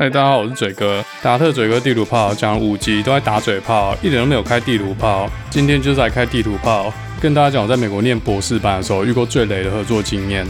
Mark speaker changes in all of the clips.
Speaker 1: 嗨，大家好，我是嘴哥。达特嘴哥地图炮讲五集都在打嘴炮，一点都没有开地图炮。今天就是来开地图炮，跟大家讲我在美国念博士班的时候遇过最雷的合作经验。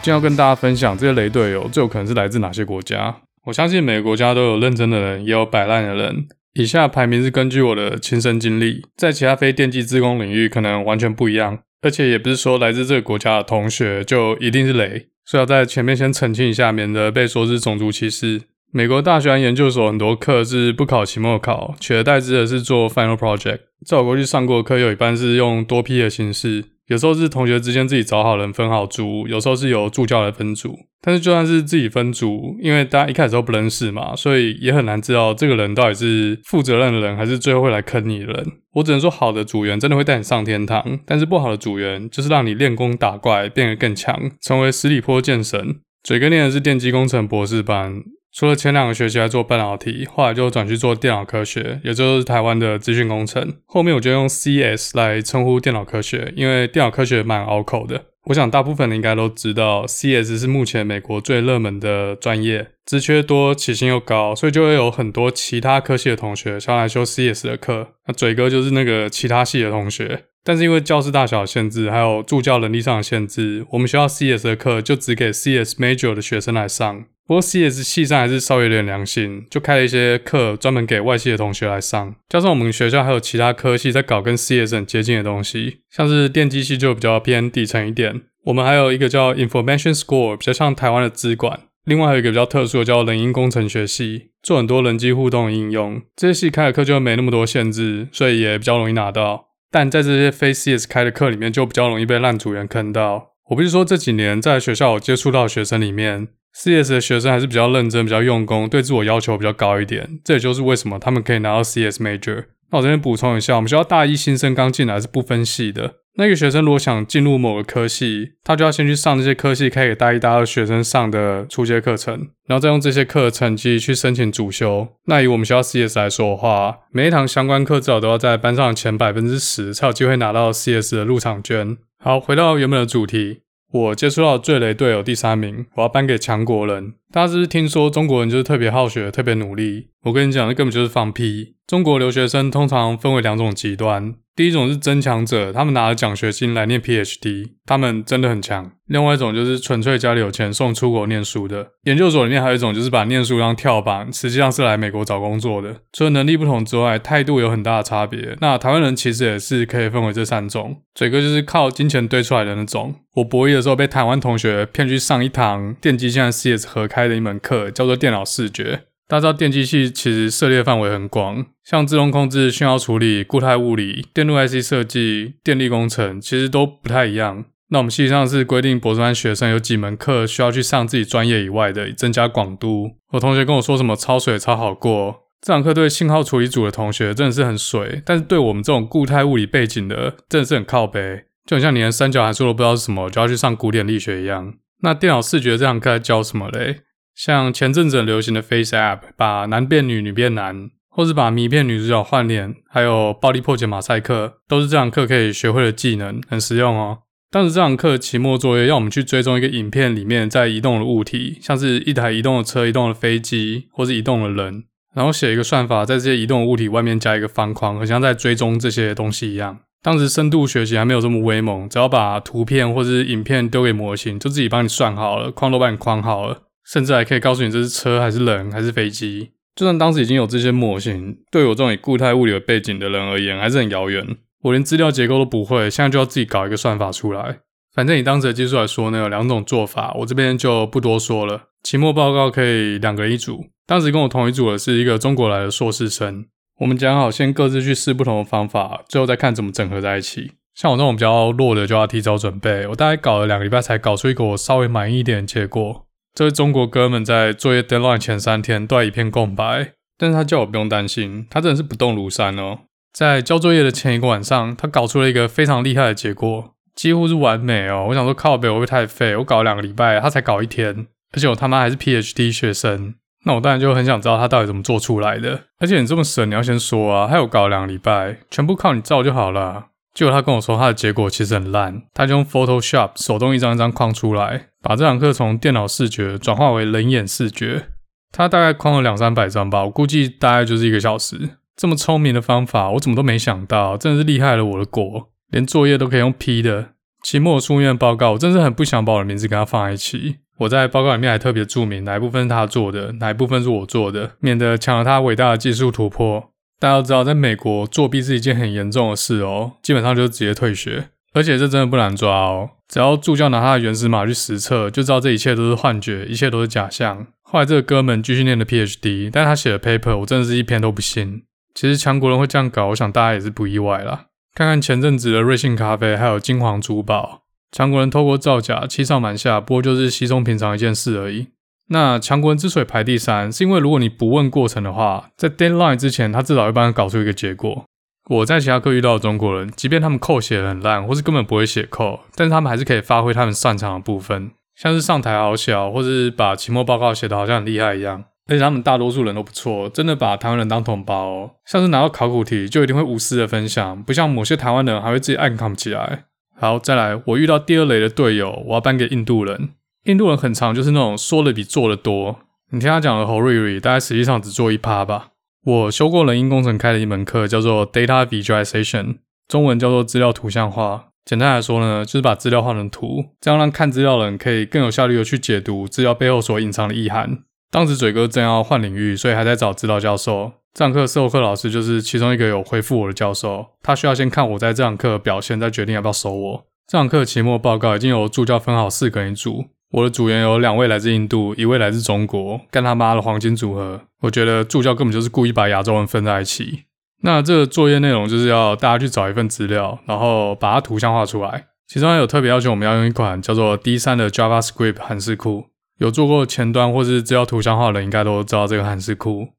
Speaker 1: 今天要跟大家分享这些雷队友最有可能是来自哪些国家。我相信每个国家都有认真的人，也有摆烂的人。以下排名是根据我的亲身经历，在其他非电机自工领域可能完全不一样，而且也不是说来自这个国家的同学就一定是雷，所以要在前面先澄清一下，免得被说是种族歧视。美国大学和研究所很多课是不考期末考，取而代之的是做 final project。在我过去上过的课，有一半是用多批的形式。有时候是同学之间自己找好人分好组，有时候是由助教来分组。但是就算是自己分组，因为大家一开始都不认识嘛，所以也很难知道这个人到底是负责任的人，还是最后会来坑你的人。我只能说，好的组员真的会带你上天堂，但是不好的组员就是让你练功打怪变得更强，成为十里坡剑神。嘴哥念的是电机工程博士班。除了前两个学期还做半导体，后来就转去做电脑科学，也就是台湾的资讯工程。后面我就用 CS 来称呼电脑科学，因为电脑科学蛮拗口的。我想大部分人应该都知道，CS 是目前美国最热门的专业，职缺多，起薪又高，所以就会有很多其他科系的同学想来修 CS 的课。那嘴哥就是那个其他系的同学，但是因为教室大小限制，还有助教能力上的限制，我们学校 CS 的课就只给 CS Major 的学生来上。不过 CS 系上还是稍微有点良心，就开了一些课专门给外系的同学来上。加上我们学校还有其他科系在搞跟 CS 很接近的东西，像是电机系就比较偏底层一点。我们还有一个叫 Information Score，比较像台湾的资管。另外还有一个比较特殊的叫人因工程学系，做很多人机互动应用。这些系开的课就没那么多限制，所以也比较容易拿到。但在这些非 CS 开的课里面，就比较容易被烂组员坑到。我不是说这几年在学校我接触到的学生里面。CS 的学生还是比较认真、比较用功，对自我要求比较高一点。这也就是为什么他们可以拿到 CS Major。那我这边补充一下，我们学校大一新生刚进来是不分系的。那个学生如果想进入某个科系，他就要先去上这些科系开给大一、大二学生上的初阶课程，然后再用这些课成绩去申请主修。那以我们学校 CS 来说的话，每一堂相关课至少都要在班上前百分之十才有机会拿到 CS 的入场券。好，回到原本的主题。我接触到最雷队友第三名，我要颁给强国人。大家是不是听说中国人就是特别好学、特别努力？我跟你讲，那根本就是放屁。中国留学生通常分为两种极端。第一种是争强者，他们拿着奖学金来念 PhD，他们真的很强。另外一种就是纯粹家里有钱送出国念书的。研究所里面还有一种就是把念书当跳板，实际上是来美国找工作的。除了能力不同之外，态度有很大的差别。那台湾人其实也是可以分为这三种。嘴哥就是靠金钱堆出来的那种。我博一的时候被台湾同学骗去上一堂电机系和 CS 合开开的一门课，叫做电脑视觉。大家知道电机系其实涉猎范围很广，像自动控制、讯号处理、固态物理、电路 IC 设计、电力工程，其实都不太一样。那我们系上是规定博士班学生有几门课需要去上自己专业以外的，增加广度。我同学跟我说什么超水超好过，这堂课对信号处理组的同学真的是很水，但是对我们这种固态物理背景的，真的是很靠北，就很像你连三角函数都不知道是什么，就要去上古典力学一样。那电脑视觉这堂课在教什么嘞？像前阵子很流行的 Face App，把男变女，女变男，或是把谜片女主角换脸，还有暴力破解马赛克，都是这堂课可以学会的技能，很实用哦。当时这堂课期末作业要我们去追踪一个影片里面在移动的物体，像是一台移动的车、移动的飞机，或是移动的人，然后写一个算法，在这些移动的物体外面加一个方框，很像在追踪这些东西一样。当时深度学习还没有这么威猛，只要把图片或是影片丢给模型，就自己帮你算好了，框都帮你框好了。甚至还可以告诉你这是车还是人还是飞机。就算当时已经有这些模型，对我这种以固态物理的背景的人而言，还是很遥远。我连资料结构都不会，现在就要自己搞一个算法出来。反正以当时的技术来说呢，有两种做法，我这边就不多说了。期末报告可以两个人一组，当时跟我同一组的是一个中国来的硕士生。我们讲好先各自去试不同的方法，最后再看怎么整合在一起。像我这种比较弱的，就要提早准备。我大概搞了两个礼拜才搞出一个我稍微满意一点的结果。这位中国哥们在作业 deadline 前三天都在一片空白，但是他叫我不用担心，他真的是不动如山哦。在交作业的前一个晚上，他搞出了一个非常厉害的结果，几乎是完美哦。我想说靠北，我会太废？我搞了两个礼拜，他才搞一天，而且我他妈还是 PhD 学生。那我当然就很想知道他到底怎么做出来的。而且你这么神，你要先说啊，他有搞两个礼拜，全部靠你照就好了。结果他跟我说，他的结果其实很烂，他就用 Photoshop 手动一张一张框出来，把这堂课从电脑视觉转化为人眼视觉。他大概框了两三百张吧，我估计大概就是一个小时。这么聪明的方法，我怎么都没想到，真的是厉害了我的国！连作业都可以用 P 的。期末书院报告，我真是很不想把我的名字跟他放在一起。我在报告里面还特别注明哪一部分是他做的，哪一部分是我做的，免得抢了他伟大的技术突破。大家都知道，在美国作弊是一件很严重的事哦，基本上就直接退学。而且这真的不难抓哦，只要助教拿他的原始码去实测，就知道这一切都是幻觉，一切都是假象。后来这个哥们继续念的 PhD，但他写的 paper 我真的是一篇都不信。其实强国人会这样搞，我想大家也是不意外啦。看看前阵子的瑞幸咖啡，还有金黄珠宝，强国人透过造假欺上瞒下，不过就是稀松平常一件事而已。那强国人之所以排第三，是因为如果你不问过程的话，在 deadline 之前，他至少会帮你搞出一个结果。我在其他课遇到的中国人，即便他们扣写很烂，或是根本不会写扣，但是他们还是可以发挥他们擅长的部分，像是上台好小，或是把期末报告写得好像很厉害一样。而且他们大多数人都不错，真的把台湾人当同胞哦。像是拿到考古题，就一定会无私的分享，不像某些台湾人还会自己暗扛起来。好，再来，我遇到第二类的队友，我要颁给印度人。印度人很常就是那种说的比做的多。你听他讲的侯瑞瑞，大概实际上只做一趴吧。我修过人因工程开的一门课，叫做 Data Visualization，中文叫做资料图像化。简单来说呢，就是把资料画成图，这样让看资料的人可以更有效率的去解读资料背后所隐藏的意涵。当时嘴哥正要换领域，所以还在找指导教授。这堂课授课老师就是其中一个有回复我的教授，他需要先看我在这堂课的表现，再决定要不要收我。这堂课期末报告已经由助教分好四个人一组，我的组员有两位来自印度，一位来自中国，干他妈的黄金组合！我觉得助教根本就是故意把亚洲人分在一起。那这个作业内容就是要大家去找一份资料，然后把它图像化出来。其中还有特别要求我们要用一款叫做 D3 的 JavaScript 函式库。有做过前端或是资料图像化的人，应该都知道这个函式库。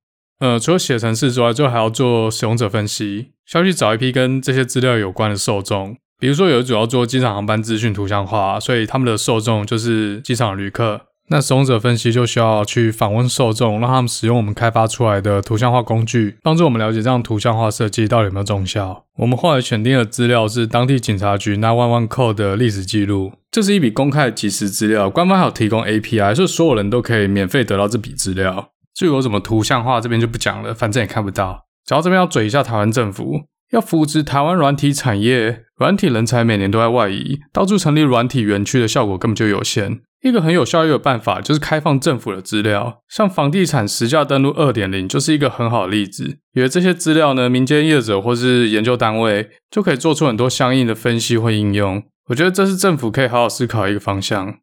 Speaker 1: 呃，除了写程式之外，最后还要做使用者分析，需要去找一批跟这些资料有关的受众。比如说，有一组要做机场航班资讯图像化，所以他们的受众就是机场旅客。那使用者分析就需要去访问受众，让他们使用我们开发出来的图像化工具，帮助我们了解这样图像化设计到底有没有奏效。我们后来选定的资料是当地警察局911 call 的历史记录，这是一笔公开的即时资料，官方还有提供 API，所以所有人都可以免费得到这笔资料。至于我怎么图像化，这边就不讲了，反正也看不到。然后这边要嘴一下台湾政府，要扶植台湾软体产业，软体人才每年都在外移，到处成立软体园区的效果根本就有限。一个很有效率的办法就是开放政府的资料，像房地产实价登录二点零就是一个很好的例子。有了这些资料呢，民间业者或是研究单位就可以做出很多相应的分析或应用。我觉得这是政府可以好好思考一个方向。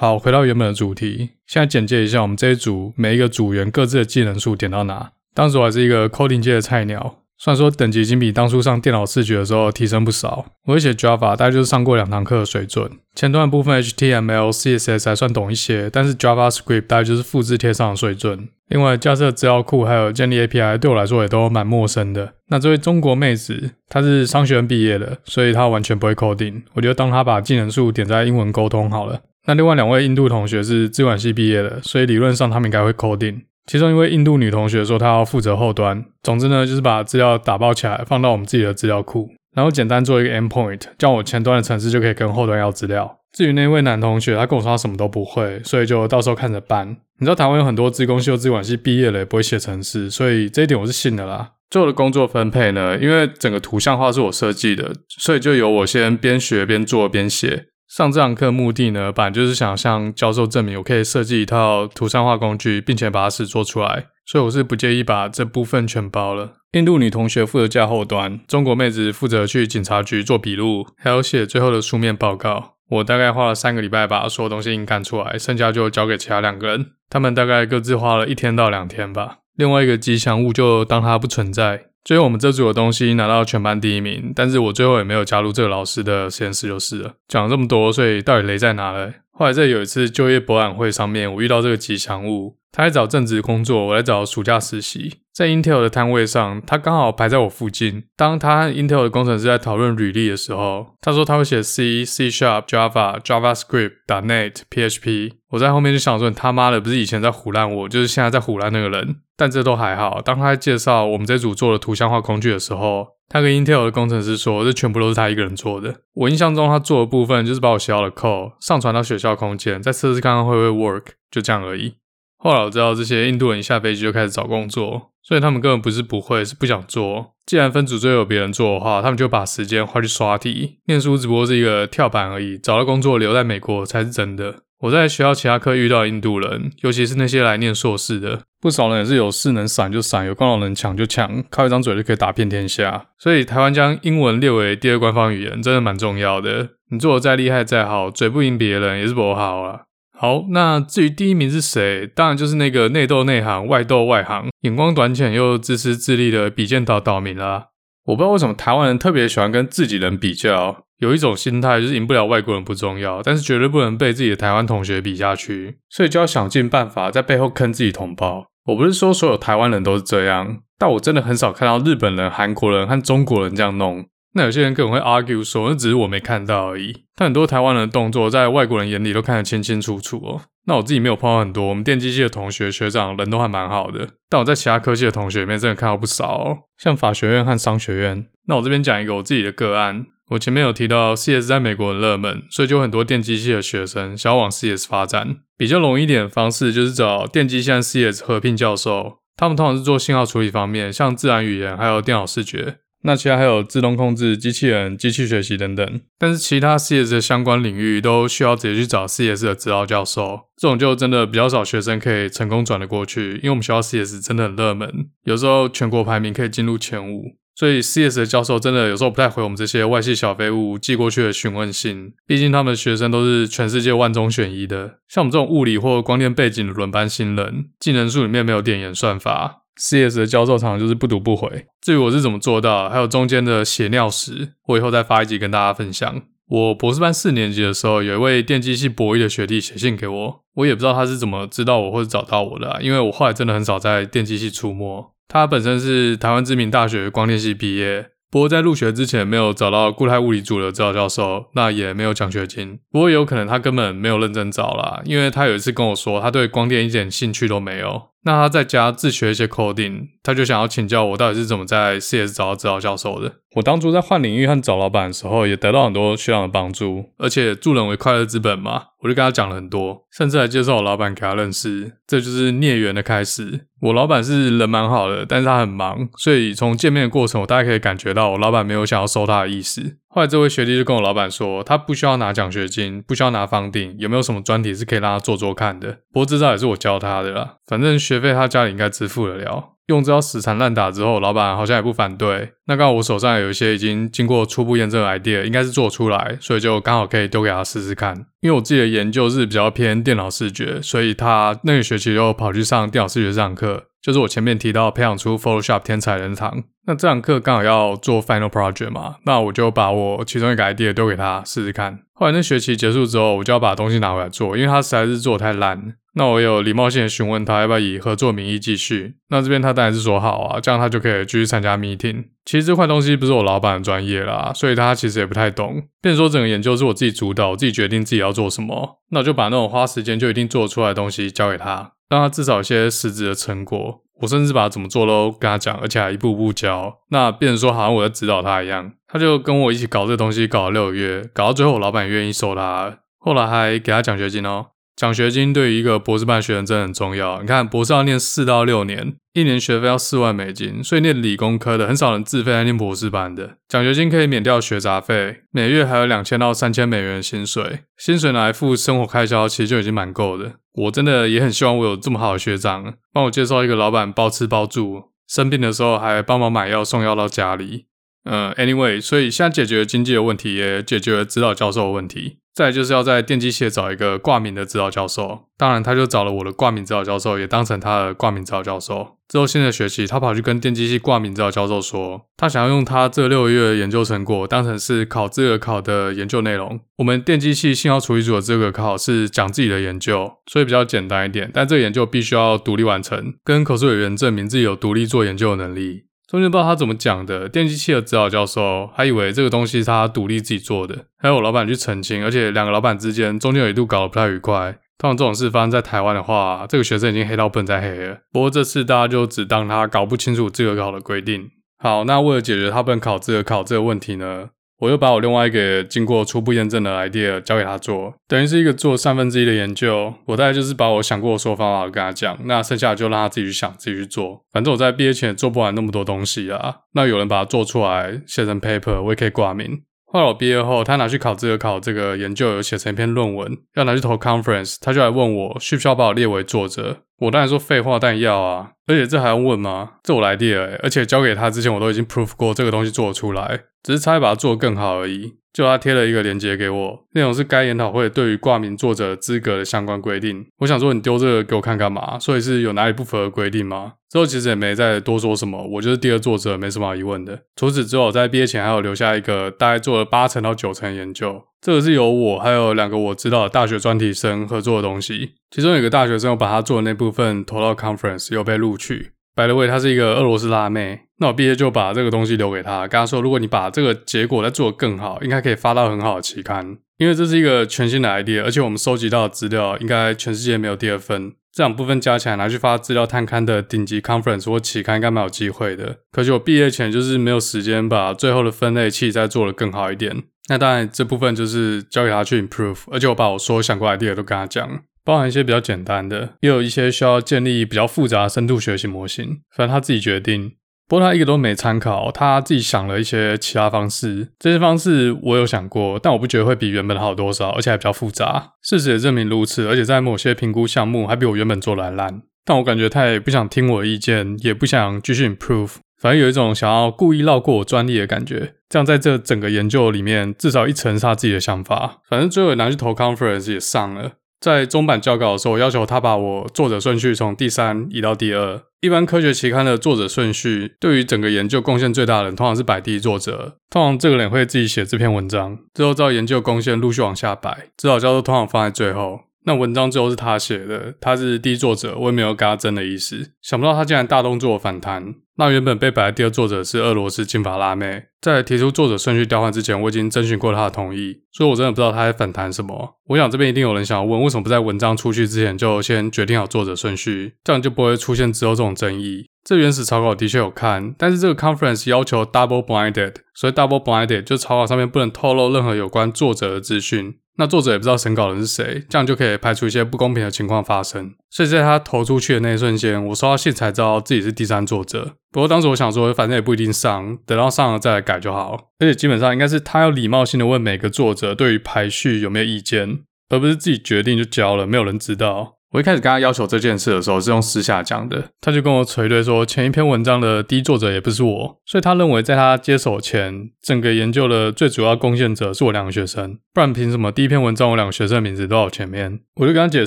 Speaker 1: 好，回到原本的主题，现在简介一下我们这一组每一个组员各自的技能数点到哪。当时我还是一个 coding 界的菜鸟。虽然说等级已经比当初上电脑视觉的时候提升不少，我会写 Java 大概就是上过两堂课的水准。前端部分 HTML、CSS 还算懂一些，但是 JavaScript 大概就是复制贴上的水准。另外，架设资料库还有建立 API 对我来说也都蛮陌生的。那这位中国妹子，她是商学院毕业的，所以她完全不会 coding。我就当她把技能树点在英文沟通好了。那另外两位印度同学是资管系毕业的，所以理论上他们应该会 coding。其中一位印度女同学说，她要负责后端。总之呢，就是把资料打包起来，放到我们自己的资料库，然后简单做一个 endpoint，这样我前端的程式就可以跟后端要资料。至于那位男同学，他跟我说他什么都不会，所以就到时候看着办。你知道台湾有很多资工系或资管系毕业了也不会写程式，所以这一点我是信的啦。最后的工作分配呢，因为整个图像化是我设计的，所以就由我先边学边做边写。上这堂课目的呢，本来就是想向教授证明我可以设计一套图像化工具，并且把它实作出来，所以我是不介意把这部分全包了。印度女同学负责架后端，中国妹子负责去警察局做笔录，还有写最后的书面报告。我大概花了三个礼拜把所有东西硬干出来，剩下就交给其他两个人，他们大概各自花了一天到两天吧。另外一个吉祥物就当它不存在。最后我们这组的东西拿到全班第一名，但是我最后也没有加入这个老师的实验室就是了。讲了这么多，所以到底雷在哪呢？后来在有一次就业博览会上面，我遇到这个吉祥物，他在找正职工作，我在找暑假实习。在 Intel 的摊位上，他刚好排在我附近。当他和 Intel 的工程师在讨论履历的时候，他说他会写 C、C Sharp、Java、JavaScript、.NET、PHP。我在后面就想说，他妈的不是以前在唬烂我，就是现在在唬烂那个人。但这都还好。当他在介绍我们这组做的图像化工具的时候，他跟 Intel 的工程师说，这全部都是他一个人做的。我印象中，他做的部分就是把我写好的 code 上传到学校空间，再测试看看会不会 work，就这样而已。后来我知道这些印度人一下飞机就开始找工作，所以他们根本不是不会，是不想做。既然分组就有别人做的话，他们就把时间花去刷题。念书只不过是一个跳板而已，找到工作留在美国才是真的。我在学校其他课遇到印度人，尤其是那些来念硕士的，不少人也是有事能闪就闪，有功劳能抢就抢，靠一张嘴就可以打遍天下。所以台湾将英文列为第二官方语言，真的蛮重要的。你做的再厉害再好，嘴不赢别人也是不好啊。好，那至于第一名是谁？当然就是那个内斗内行、外斗外行、眼光短浅又自私自利的比肩岛岛民啦。我不知道为什么台湾人特别喜欢跟自己人比较，有一种心态就是赢不了外国人不重要，但是绝对不能被自己的台湾同学比下去，所以就要想尽办法在背后坑自己同胞。我不是说所有台湾人都是这样，但我真的很少看到日本人、韩国人和中国人这样弄。那有些人可能会 argue 说，那只是我没看到而已。但很多台湾人的动作，在外国人眼里都看得清清楚楚哦。那我自己没有碰到很多，我们电机系的同学学长人都还蛮好的。但我在其他科系的同学里面，真的看到不少哦，像法学院和商学院。那我这边讲一个我自己的个案。我前面有提到 CS 在美国很热门，所以就很多电机系的学生想要往 CS 发展。比较容易一点的方式就是找电机系和 CS 合聘教授，他们通常是做信号处理方面，像自然语言还有电脑视觉。那其他还有自动控制、机器人、机器学习等等，但是其他 CS 的相关领域都需要直接去找 CS 的指导教授，这种就真的比较少学生可以成功转得过去，因为我们学校 CS 真的很热门，有时候全国排名可以进入前五，所以 CS 的教授真的有时候不太回我们这些外系小废物寄过去的询问信，毕竟他们的学生都是全世界万中选一的，像我们这种物理或光电背景的轮班新人，技能树里面没有点演算法。CS 的教授常常就是不读不回。至于我是怎么做到，还有中间的血尿史，我以后再发一集跟大家分享。我博士班四年级的时候，有一位电机系博一的学弟写信给我，我也不知道他是怎么知道我或者找到我的啊，因为我后来真的很少在电机系出没。他本身是台湾知名大学光电系毕业。不过在入学之前没有找到固态物理组的指导教授，那也没有奖学金。不过也有可能他根本没有认真找啦，因为他有一次跟我说他对光电一点兴趣都没有。那他在家自学一些 coding，他就想要请教我到底是怎么在 CS 找到指导教授的。我当初在换领域和找老板的时候，也得到很多学长的帮助，而且助人为快乐之本嘛，我就跟他讲了很多，甚至还介绍我老板给他认识，这就是孽缘的开始。我老板是人蛮好的，但是他很忙，所以从见面的过程，我大概可以感觉到我老板没有想要收他的意思。后来这位学弟就跟我老板说，他不需要拿奖学金，不需要拿 funding，有没有什么专题是可以让他做做看的？不过这招也是我教他的啦，反正学费他家里应该支付得了。用这招死缠烂打之后，老板好像也不反对。那刚好我手上有一些已经经过初步验证的 idea，应该是做出来，所以就刚好可以丢给他试试看。因为我自己的研究是比较偏电脑视觉，所以他那个学期又跑去上电脑视觉这堂课。就是我前面提到培养出 Photoshop 天才人堂，那这堂课刚好要做 Final Project 嘛，那我就把我其中一个 idea 丢给他试试看。后来那学期结束之后，我就要把东西拿回来做，因为他实在是做得太烂。那我有礼貌性的询问他要不要以合作名义继续。那这边他当然是说好啊，这样他就可以继续参加 meeting。其实这块东西不是我老板的专业啦，所以他其实也不太懂。变说整个研究是我自己主导，我自己决定自己要做什么，那我就把那种花时间就一定做出来的东西交给他。让他至少有些实质的成果，我甚至把他怎么做都跟他讲，而且还一步步教。那变成说好像我在指导他一样，他就跟我一起搞这东西，搞了六个月，搞到最后我老板也愿意收他，后来还给他奖学金哦。奖学金对于一个博士班学生真的很重要。你看，博士要念四到六年，一年学费要四万美金，所以念理工科的很少人自费来念博士班的。奖学金可以免掉学杂费，每月还有两千到三千美元薪水，薪水拿来付生活开销，其实就已经蛮够的。我真的也很希望我有这么好的学长，帮我介绍一个老板包吃包住，生病的时候还帮忙买药送药到家里。嗯，anyway，所以现在解决经济的问题，也解决了指导教授的问题。再就是要在电机系找一个挂名的指导教授，当然他就找了我的挂名指导教授，也当成他的挂名指导教授。之后新的学期，他跑去跟电机系挂名指导教授说，他想要用他这六个月的研究成果当成是考资格考的研究内容。我们电机系信号处理组的资格考是讲自己的研究，所以比较简单一点，但这个研究必须要独立完成，跟口试委员证明自己有独立做研究的能力。中间不知道他怎么讲的，电机器的指导教授还以为这个东西是他独立自己做的，还有我老板去澄清，而且两个老板之间中间有一度搞得不太愉快。通常这种事发生在台湾的话，这个学生已经黑到不能再黑了。不过这次大家就只当他搞不清楚资格考的规定。好，那为了解决他不能考资格考这个问题呢，我又把我另外一个经过初步验证的 idea 交给他做，等于是一个做三分之一的研究。我大概就是把我想过的所有方法跟他讲，那剩下的就让他自己去想，自己去做。反正我在毕业前也做不完那么多东西啊。那有人把它做出来，写成 paper，我也可以挂名。后来我毕业后，他拿去考资格考这个研究有写成一篇论文，要拿去投 conference，他就来问我需不需要把我列为作者。我当然说废话，但要啊！而且这还要问吗？这我来列诶，而且交给他之前，我都已经 proof 过这个东西做得出来，只是差一把它做得更好而已。就他贴了一个链接给我，内容是该研讨会对于挂名作者资格的相关规定。我想说，你丢这个给我看干嘛？所以是有哪里不符合规定吗？之后其实也没再多说什么，我就是第二作者，没什么好疑问的。除此之后，在毕业前还有留下一个大概做了八成到九成研究，这个是由我还有两个我知道的大学专题生合作的东西。其中有一个大学生，我把他做的那部分投到 conference，又被录取。By the way，她是一个俄罗斯辣妹。那我毕业就把这个东西留给她，跟她说，如果你把这个结果再做得更好，应该可以发到很好的期刊。因为这是一个全新的 idea，而且我们收集到的资料应该全世界没有第二份。这两部分加起来拿去发资料探刊的顶级 conference 或期刊，应该蛮有机会的。可惜我毕业前就是没有时间把最后的分类器再做得更好一点。那当然这部分就是交给他去 improve，而且我把我所有想过 idea 都跟他讲。包含一些比较简单的，也有一些需要建立比较复杂的深度学习模型，反正他自己决定。不过他一个都没参考，他自己想了一些其他方式。这些方式我有想过，但我不觉得会比原本好多少，而且还比较复杂。事实也证明如此，而且在某些评估项目还比我原本做的还烂。但我感觉他也不想听我的意见，也不想继续 improve，反正有一种想要故意绕过我专利的感觉。这样在这整个研究里面，至少一层是他自己的想法。反正最后也拿去投 conference 也上了。在中版校稿的时候，要求他把我作者顺序从第三移到第二。一般科学期刊的作者顺序，对于整个研究贡献最大的人，通常是摆第一作者。通常这个人会自己写这篇文章，之后照研究贡献陆续往下摆。指导教授通常放在最后。那文章最后是他写的，他是第一作者，我也没有跟他争的意思。想不到他竟然大动作反弹。那原本被摆在第二作者是俄罗斯金发辣妹，在提出作者顺序调换之前，我已经征询过他的同意，所以我真的不知道他在反弹什么。我想这边一定有人想要问，为什么不在文章出去之前就先决定好作者顺序，这样就不会出现之后这种争议。这原始草稿的确有看，但是这个 conference 要求 double blinded，所以 double blinded 就草稿上面不能透露任何有关作者的资讯。那作者也不知道审稿人是谁，这样就可以排除一些不公平的情况发生。所以在他投出去的那一瞬间，我收到信才知道自己是第三作者。不过当时我想说，反正也不一定上，等到上了再来改就好。而且基本上应该是他要礼貌性的问每个作者对于排序有没有意见，而不是自己决定就交了，没有人知道。我一开始跟他要求这件事的时候是用私下讲的，他就跟我锤对说，前一篇文章的第一作者也不是我，所以他认为在他接手前，整个研究的最主要贡献者是我两个学生，不然凭什么第一篇文章我两个学生的名字都在前面？我就跟他解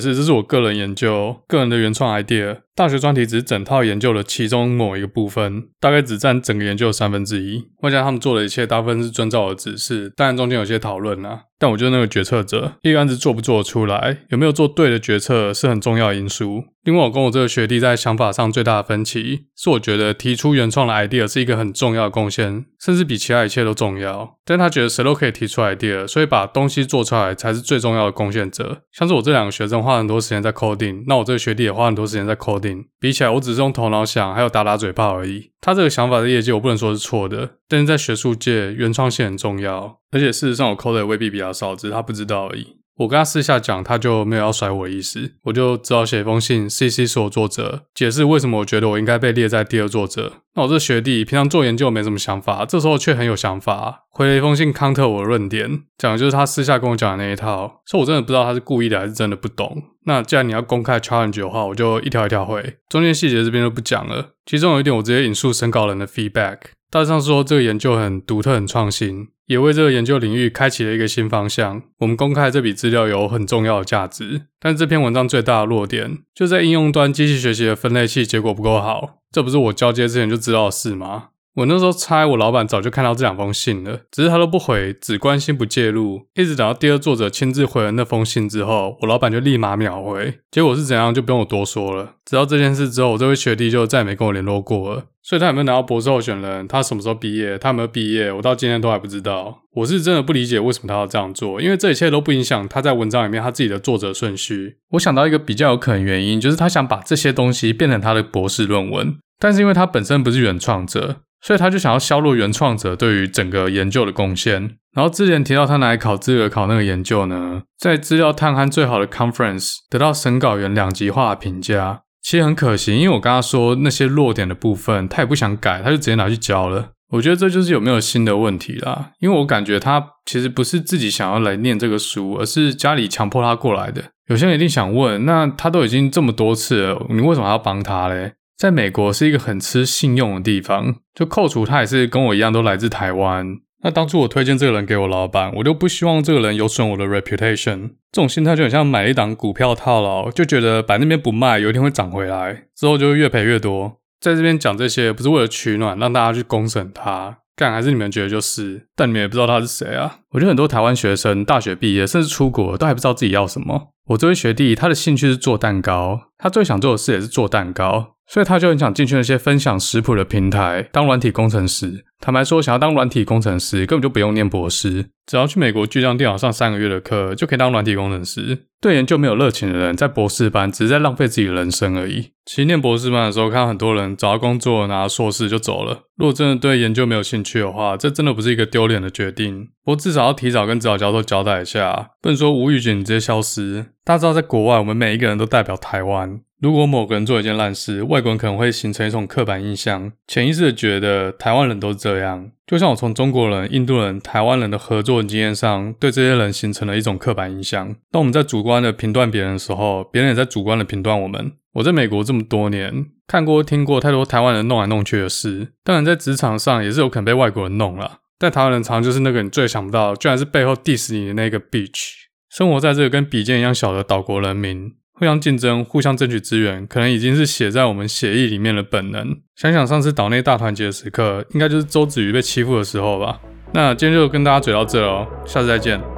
Speaker 1: 释，这是我个人研究，个人的原创 idea。大学专题只是整套研究的其中某一个部分，大概只占整个研究的三分之一。外加他们做的一切大部分是遵照我的指示，当然中间有些讨论啊。但我就是那个决策者，一个案子做不做得出来，有没有做对的决策是很重要的因素。另外，我跟我这个学弟在想法上最大的分歧，是我觉得提出原创的 idea 是一个很重要的贡献，甚至比其他一切都重要。但他觉得谁都可以提出 idea，所以把东西做出来才是最重要的贡献者。像是我这两个学生花很多时间在 coding，那我这个学弟也花很多时间在 coding。比起来，我只是用头脑想，还有打打嘴炮而已。他这个想法在业界我不能说是错的，但是在学术界，原创性很重要。而且事实上，我 code 的未必比较少，只是他不知道而已。我跟他私下讲，他就没有要甩我的意思，我就只好写一封信，CC 所有作者，解释为什么我觉得我应该被列在第二作者。那我这学弟平常做研究没什么想法，这时候却很有想法，回了一封信 counter 我的论点，讲的就是他私下跟我讲的那一套，说我真的不知道他是故意的还是真的不懂。那既然你要公开 challenge 的话，我就一条一条回，中间细节这边就不讲了。其中有一点我直接引述审稿人的 feedback，大致上说，这个研究很独特、很创新，也为这个研究领域开启了一个新方向。我们公开这笔资料有很重要的价值，但这篇文章最大的弱点就在应用端机器学习的分类器结果不够好。这不是我交接之前就知道的事吗？我那时候猜，我老板早就看到这两封信了，只是他都不回，只关心不介入，一直等到第二作者亲自回了那封信之后，我老板就立马秒回。结果是怎样，就不用我多说了。知道这件事之后，我这位学弟就再也没跟我联络过了。所以他有没有拿到博士候选人，他什么时候毕业，他有没有毕业，我到今天都还不知道。我是真的不理解为什么他要这样做，因为这一切都不影响他在文章里面他自己的作者顺序。我想到一个比较有可能原因，就是他想把这些东西变成他的博士论文，但是因为他本身不是原创者。所以他就想要削弱原创者对于整个研究的贡献。然后之前提到他拿来考资格考那个研究呢，在资料探勘最好的 conference 得到审稿员两极化的评价。其实很可惜，因为我跟他说那些弱点的部分，他也不想改，他就直接拿去交了。我觉得这就是有没有新的问题啦。因为我感觉他其实不是自己想要来念这个书，而是家里强迫他过来的。有些人一定想问，那他都已经这么多次了，你为什么还要帮他嘞？在美国是一个很吃信用的地方，就扣除他也是跟我一样都来自台湾。那当初我推荐这个人给我老板，我就不希望这个人有损我的 reputation。这种心态就很像买一档股票套牢，就觉得摆那边不卖，有一天会涨回来，之后就越赔越多。在这边讲这些不是为了取暖，让大家去公审他，干还是你们觉得就是？但你们也不知道他是谁啊？我觉得很多台湾学生大学毕业甚至出国都还不知道自己要什么。我这位学弟他的兴趣是做蛋糕，他最想做的事也是做蛋糕。所以他就很想进去那些分享食谱的平台当软体工程师。坦白说，想要当软体工程师，根本就不用念博士，只要去美国巨匠电脑上三个月的课，就可以当软体工程师。对研究没有热情的人，在博士班只是在浪费自己的人生而已。其实念博士班的时候，看到很多人找到工作，拿硕士就走了。如果真的对研究没有兴趣的话，这真的不是一个丢脸的决定。不过至少要提早跟指导教授交代一下，不能说无预警直接消失。大家知道，在国外，我们每一个人都代表台湾。如果某个人做一件烂事，外国人可能会形成一种刻板印象，潜意识的觉得台湾人都是这样。就像我从中国人、印度人、台湾人的合作经验上，对这些人形成了一种刻板印象。当我们在主观的评断别人的时候，别人也在主观的评断我们。我在美国这么多年，看过、听过太多台湾人弄来弄去的事。当然，在职场上也是有可能被外国人弄了，但台湾人常常就是那个你最想不到，居然是背后 diss 你的那个 bitch。生活在这个跟笔尖一样小的岛国人民。互相竞争，互相争取资源，可能已经是写在我们协议里面的本能。想想上次岛内大团结的时刻，应该就是周子瑜被欺负的时候吧。那今天就跟大家嘴到这了，下次再见。